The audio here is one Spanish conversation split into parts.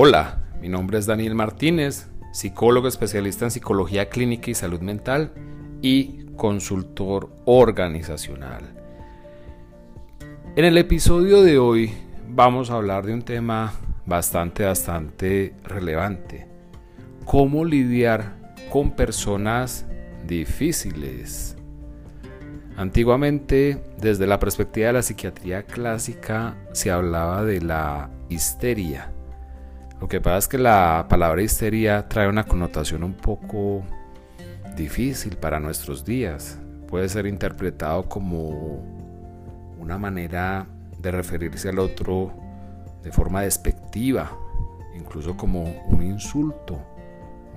Hola, mi nombre es Daniel Martínez, psicólogo especialista en psicología clínica y salud mental y consultor organizacional. En el episodio de hoy vamos a hablar de un tema bastante, bastante relevante. Cómo lidiar con personas difíciles. Antiguamente, desde la perspectiva de la psiquiatría clásica, se hablaba de la histeria lo que pasa es que la palabra histeria trae una connotación un poco difícil para nuestros días. Puede ser interpretado como una manera de referirse al otro de forma despectiva, incluso como un insulto,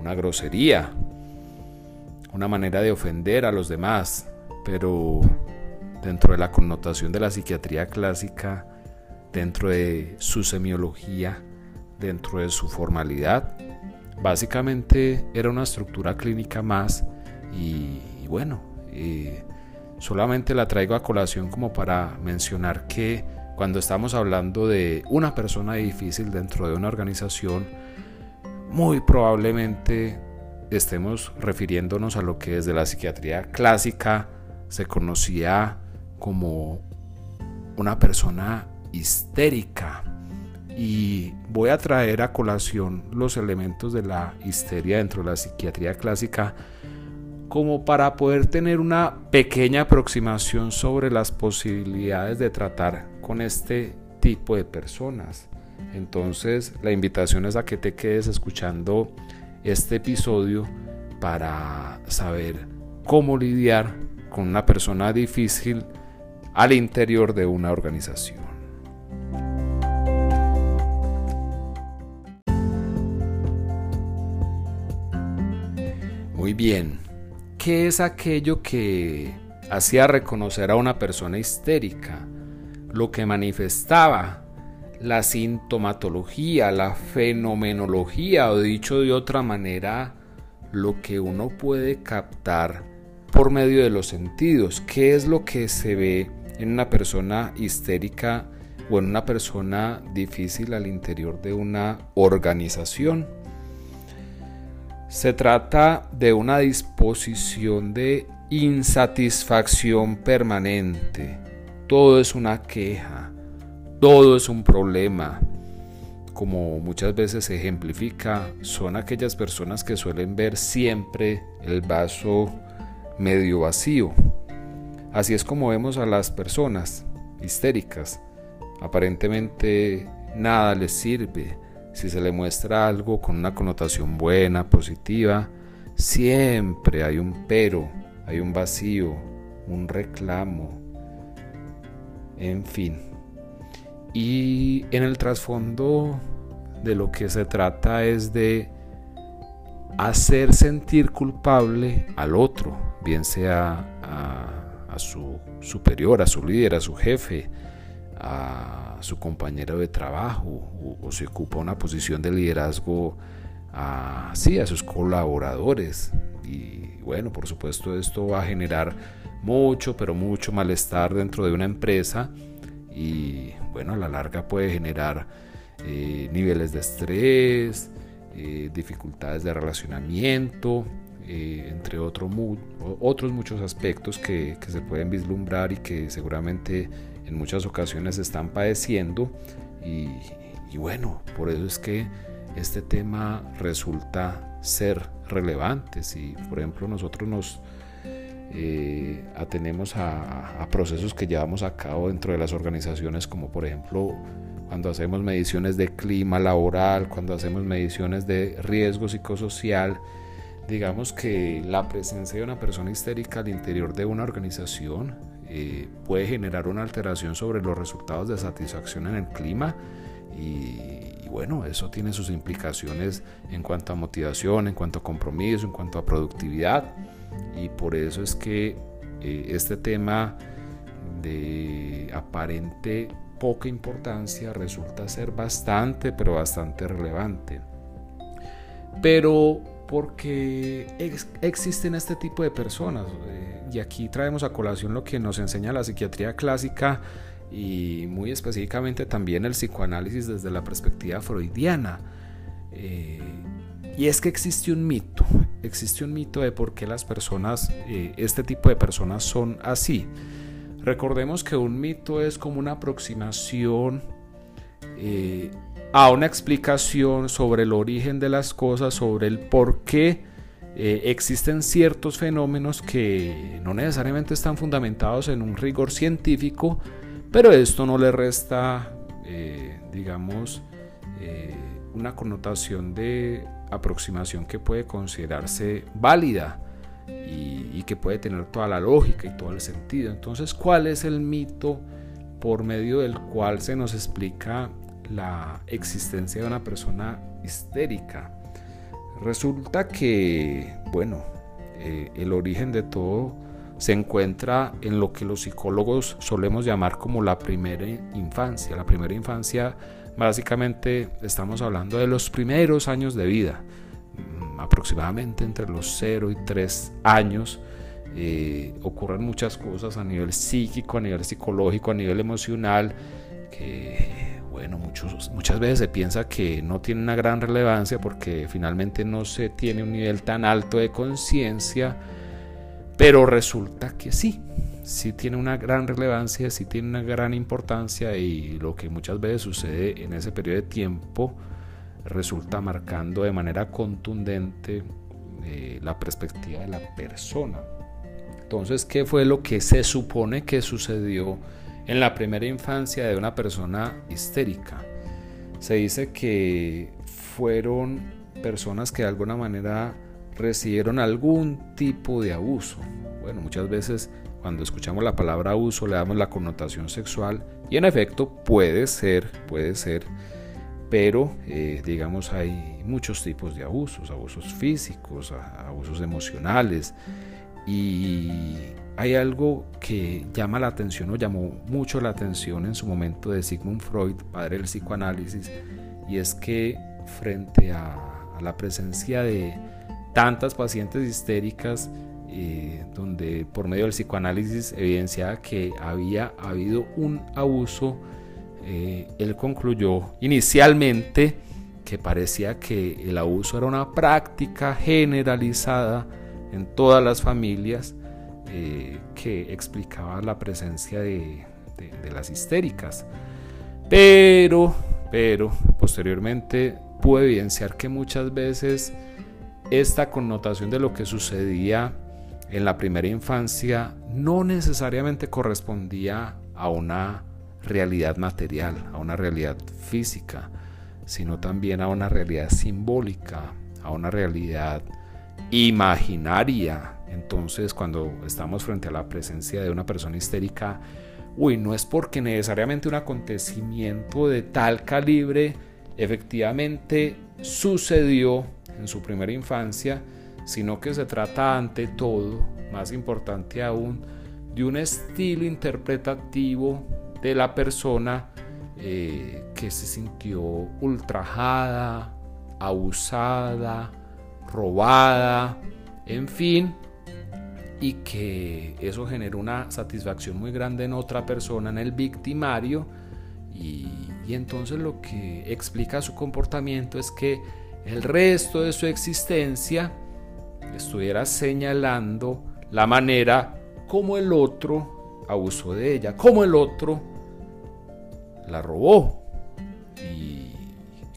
una grosería, una manera de ofender a los demás, pero dentro de la connotación de la psiquiatría clásica, dentro de su semiología, dentro de su formalidad. Básicamente era una estructura clínica más y, bueno, solamente la traigo a colación como para mencionar que cuando estamos hablando de una persona difícil dentro de una organización, muy probablemente estemos refiriéndonos a lo que desde la psiquiatría clásica se conocía como una persona histérica, y voy a traer a colación los elementos de la histeria dentro de la psiquiatría clásica como para poder tener una pequeña aproximación sobre las posibilidades de tratar con este tipo de personas. Entonces la invitación es a que te quedes escuchando este episodio para saber cómo lidiar con una persona difícil al interior de una organización. Muy bien, ¿qué es aquello que hacía reconocer a una persona histérica? Lo que manifestaba la sintomatología, la fenomenología, o dicho de otra manera, lo que uno puede captar por medio de los sentidos. ¿Qué es lo que se ve en una persona histérica o en una persona difícil al interior de una organización? Se trata de una disposición de insatisfacción permanente. Todo es una queja, todo es un problema. Como muchas veces se ejemplifica, son aquellas personas que suelen ver siempre el vaso medio vacío. Así es como vemos a las personas histéricas. Aparentemente nada les sirve, si se le muestra algo con una connotación buena, positiva, siempre hay un pero, hay un vacío, un reclamo, en fin. Y en el trasfondo de lo que se trata es de hacer sentir culpable al otro, bien sea a, a su superior, a su líder, a su jefe, a su compañero de trabajo o, se ocupa una posición de liderazgo a, a sus colaboradores. Y bueno, por supuesto esto va a generar mucho, pero mucho malestar dentro de una empresa y bueno, a la larga puede generar eh, niveles de estrés, eh, dificultades de relacionamiento, eh, entre otros muchos aspectos que, se pueden vislumbrar y que seguramente en muchas ocasiones están padeciendo y, bueno, por eso es que este tema resulta ser relevante. Si por ejemplo nosotros nos eh, atenemos a, procesos que llevamos a cabo dentro de las organizaciones, como por ejemplo cuando hacemos mediciones de clima laboral, cuando hacemos mediciones de riesgo psicosocial, digamos que la presencia de una persona histérica al interior de una organización eh, puede generar una alteración sobre los resultados de satisfacción en el clima y, bueno, eso tiene sus implicaciones en cuanto a motivación, en cuanto a compromiso, en cuanto a productividad y por eso es que eh, este tema de aparente poca importancia resulta ser bastante, pero bastante relevante. Pero porque existen este tipo de personas. Eh, y aquí traemos a colación lo que nos enseña la psiquiatría clásica y muy específicamente también el psicoanálisis desde la perspectiva freudiana. Eh, y es que existe un mito, existe un mito de por qué las personas, eh, este tipo de personas son así. Recordemos que un mito es como una aproximación a una explicación sobre el origen de las cosas, sobre el por qué eh, existen ciertos fenómenos que no necesariamente están fundamentados en un rigor científico, pero esto no le resta, digamos, una connotación de aproximación que puede considerarse válida y, que puede tener toda la lógica y todo el sentido. Entonces, ¿cuál es el mito por medio del cual se nos explica la existencia de una persona histérica? Resulta que, bueno, eh, el origen de todo se encuentra en lo que los psicólogos solemos llamar como la primera infancia. La primera infancia Básicamente estamos hablando de los primeros años de vida, mm, aproximadamente entre los 0 y 3 años. Eh, ocurren muchas cosas a nivel psíquico, a nivel psicológico, a nivel emocional, que bueno, muchos, muchas veces se piensa que no tiene una gran relevancia porque finalmente no se tiene un nivel tan alto de conciencia, pero resulta que sí, sí tiene una gran relevancia, sí tiene una gran importancia y lo que muchas veces sucede en ese periodo de tiempo resulta marcando de manera contundente eh, la perspectiva de la persona. Entonces, ¿qué fue lo que se supone que sucedió en la primera infancia de una persona histérica? Se dice que fueron personas que de alguna manera recibieron algún tipo de abuso. Bueno, muchas veces cuando escuchamos la palabra abuso le damos la connotación sexual y en efecto puede ser, puede ser, pero eh, digamos hay muchos tipos de abusos, abusos físicos, abusos emocionales y hay algo que llama la atención o llamó mucho la atención en su momento de Sigmund Freud, padre del psicoanálisis, y es que frente a la presencia de tantas pacientes histéricas, eh, donde por medio del psicoanálisis evidenciaba que había habido un abuso, eh, él concluyó inicialmente que parecía que el abuso era una práctica generalizada en todas las familias eh, que explicaba la presencia de, las histéricas. Pero, pero, posteriormente pudo evidenciar que muchas veces esta connotación de lo que sucedía en la primera infancia no necesariamente correspondía a una realidad material, a una realidad física, sino también a una realidad simbólica, a una realidad imaginaria. Entonces, cuando estamos frente a la presencia de una persona histérica, uy, no es porque necesariamente un acontecimiento de tal calibre efectivamente sucedió en su primera infancia, sino que se trata ante todo, más importante aún, de un estilo interpretativo de la persona eh, que se sintió ultrajada, abusada, robada, en fin, y que eso generó una satisfacción muy grande en otra persona, en el victimario, y, y entonces lo que explica su comportamiento es que el resto de su existencia estuviera señalando la manera como el otro abusó de ella, como el otro la robó. Y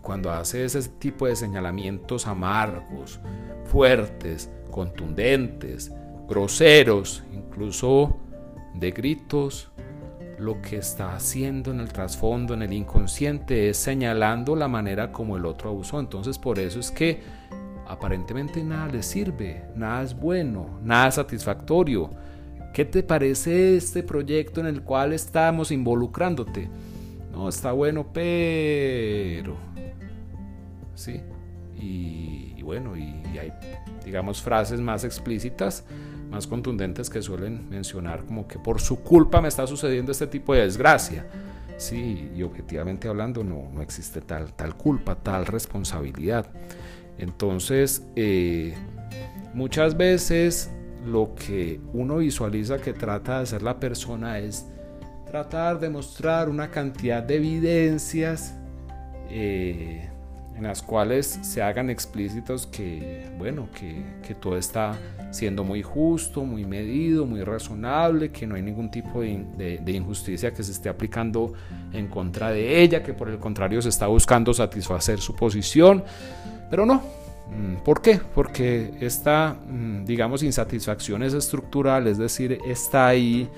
cuando hace ese tipo de señalamientos amargos, fuertes, contundentes, groseros, incluso de gritos, lo que está haciendo en el trasfondo, en el inconsciente, es señalando la manera como el otro abusó. Entonces por eso es que aparentemente nada le sirve, nada es bueno, nada es satisfactorio. ¿Qué te parece este proyecto en el cual estamos involucrándote? No, está bueno, pero... Sí. Y, bueno, y, y hay, digamos, frases más explícitas más contundentes que suelen mencionar como que por su culpa me está sucediendo este tipo de desgracia. Sí, y objetivamente hablando no, no existe tal, tal culpa, tal responsabilidad. Entonces, eh, muchas veces lo que uno visualiza que trata de hacer la persona es tratar de mostrar una cantidad de evidencias, eh, en las cuales se hagan explícitos que, bueno, que, todo está siendo muy justo, muy medido, muy razonable, que no hay ningún tipo de, injusticia que se esté aplicando en contra de ella, que por el contrario se está buscando satisfacer su posición, pero no. Mm, ¿Por qué? Porque esta, mm, digamos, insatisfacción es estructural, es decir, está ahí,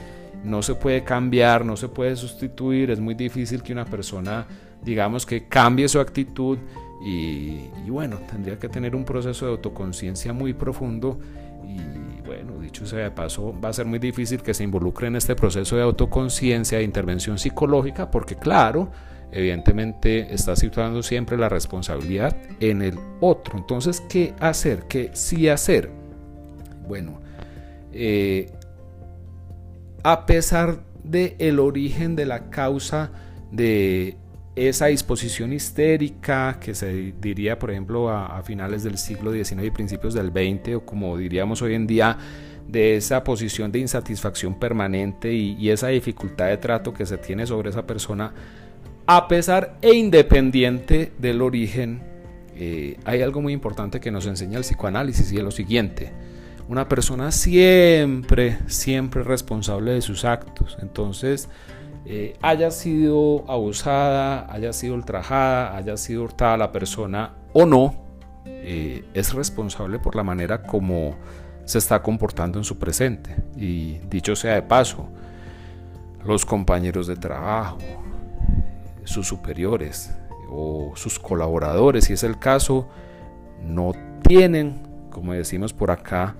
no se puede cambiar, no se puede sustituir, es muy difícil que una persona, digamos, que cambie su actitud y, bueno, tendría que tener un proceso de autoconciencia muy profundo y bueno, dicho sea de paso, va a ser muy difícil que se involucre en este proceso de autoconciencia, de intervención psicológica, porque claro, evidentemente está situando siempre la responsabilidad en el otro. Entonces, ¿qué hacer? ¿Qué sí hacer? Bueno, eh, a pesar de el origen de la causa de esa disposición histérica que se diría, por ejemplo, a, finales del siglo XIX y principios del XX, o como diríamos hoy en día, de esa posición de insatisfacción permanente y, esa dificultad de trato que se tiene sobre esa persona, a pesar e independiente del origen, eh, hay algo muy importante que nos enseña el psicoanálisis y es lo siguiente. Una persona siempre, siempre responsable de sus actos. Entonces, eh, haya sido abusada, haya sido ultrajada, haya sido hurtada la persona o no, eh, es responsable por la manera como se está comportando en su presente. Y dicho sea de paso, los compañeros de trabajo, sus superiores o sus colaboradores, si es el caso, no tienen, como decimos por acá,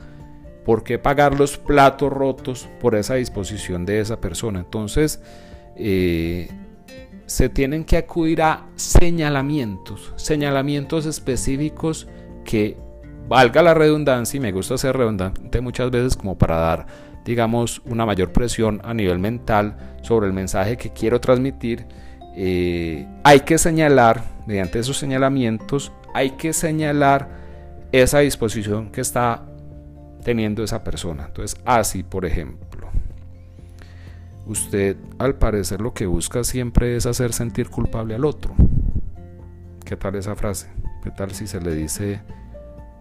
por qué pagar los platos rotos por esa disposición de esa persona. Entonces, eh, se tienen que acudir a señalamientos, señalamientos específicos que valga la redundancia, y me gusta ser redundante muchas veces como para dar, digamos, una mayor presión a nivel mental sobre el mensaje que quiero transmitir. Eh, hay que señalar, mediante esos señalamientos, hay que señalar esa disposición que está teniendo esa persona. Entonces, así, por ejemplo. Usted al parecer lo que busca siempre es hacer sentir culpable al otro. ¿Qué tal esa frase? ¿Qué tal si se le dice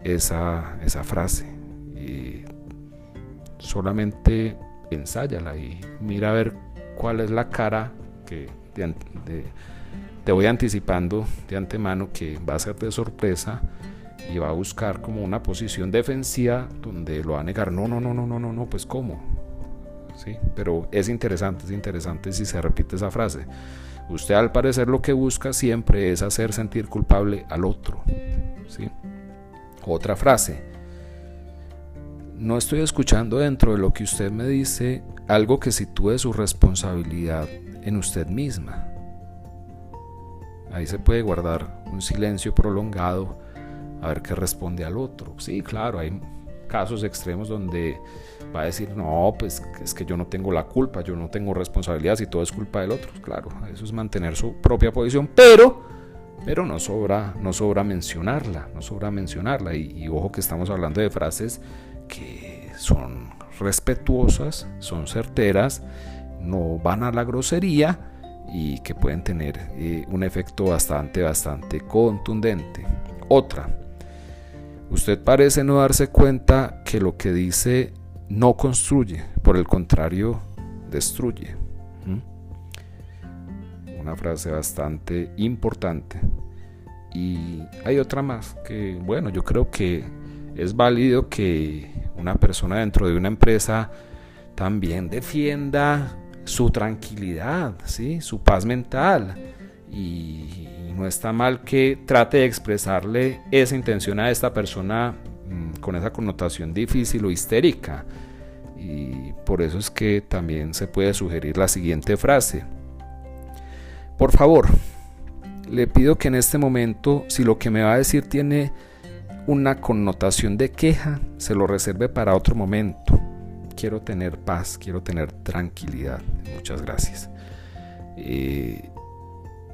esa, esa frase? Y solamente ensáyala y mira a ver cuál es la cara que te voy anticipando de antemano que va a ser de sorpresa y va a buscar como una posición defensiva donde lo va a negar. No, no, no, no, no, no, no, pues cómo pero es interesante, es interesante si se repite esa frase. Usted al parecer lo que busca siempre es hacer sentir culpable al otro, ¿sí? Otra frase. No estoy escuchando dentro de lo que usted me dice algo que sitúe su responsabilidad en usted misma. Ahí se puede guardar un silencio prolongado a ver qué responde al otro. Sí, claro, hay casos extremos donde va a decir, no, pues es que yo no tengo la culpa, yo no tengo responsabilidad si todo es culpa del otro. Claro, eso es mantener su propia posición, pero, pero no, sobra, no sobra mencionarla, no sobra mencionarla. Y, ojo que estamos hablando de frases que son respetuosas, son certeras, no van a la grosería y que pueden tener eh, un efecto bastante, bastante contundente. Otra, usted parece no darse cuenta que lo que dice no construye, por el contrario, destruye. Una frase bastante importante. Y hay otra más que, bueno, yo creo que es válido que una persona dentro de una empresa también defienda su tranquilidad, ¿sí? su paz mental. Y no está mal que trate de expresarle esa intención a esta persona Mm, con esa connotación difícil o histérica. Y por eso es que también se puede sugerir la siguiente frase. Por favor, le pido que en este momento, si lo que me va a decir tiene una connotación de queja, se lo reserve para otro momento. Quiero tener paz, quiero tener tranquilidad. Muchas gracias. Eh,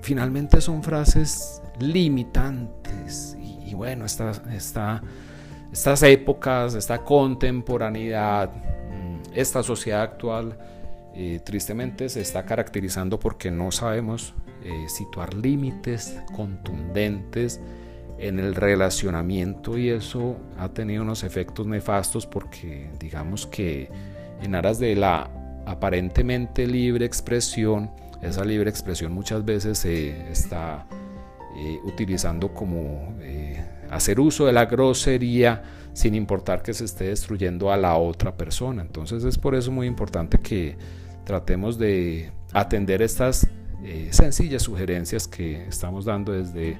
finalmente son frases limitantes. Y, bueno, está, está estas épocas, esta contemporaneidad, mm, esta sociedad actual, eh, tristemente se está caracterizando porque no sabemos eh, situar límites contundentes en el relacionamiento y eso ha tenido unos efectos nefastos porque digamos que en aras de la aparentemente libre expresión, esa libre expresión muchas veces se está eh, utilizando como eh, hacer uso de la grosería sin importar que se esté destruyendo a la otra persona. Entonces es por eso muy importante que tratemos de atender estas eh, sencillas sugerencias que estamos dando desde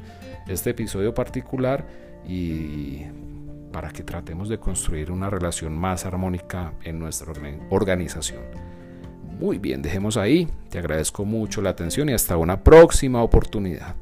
este episodio particular y para que tratemos de construir una relación más armónica en nuestra organización. Muy bien, dejemos ahí. Te agradezco mucho la atención y hasta una próxima oportunidad.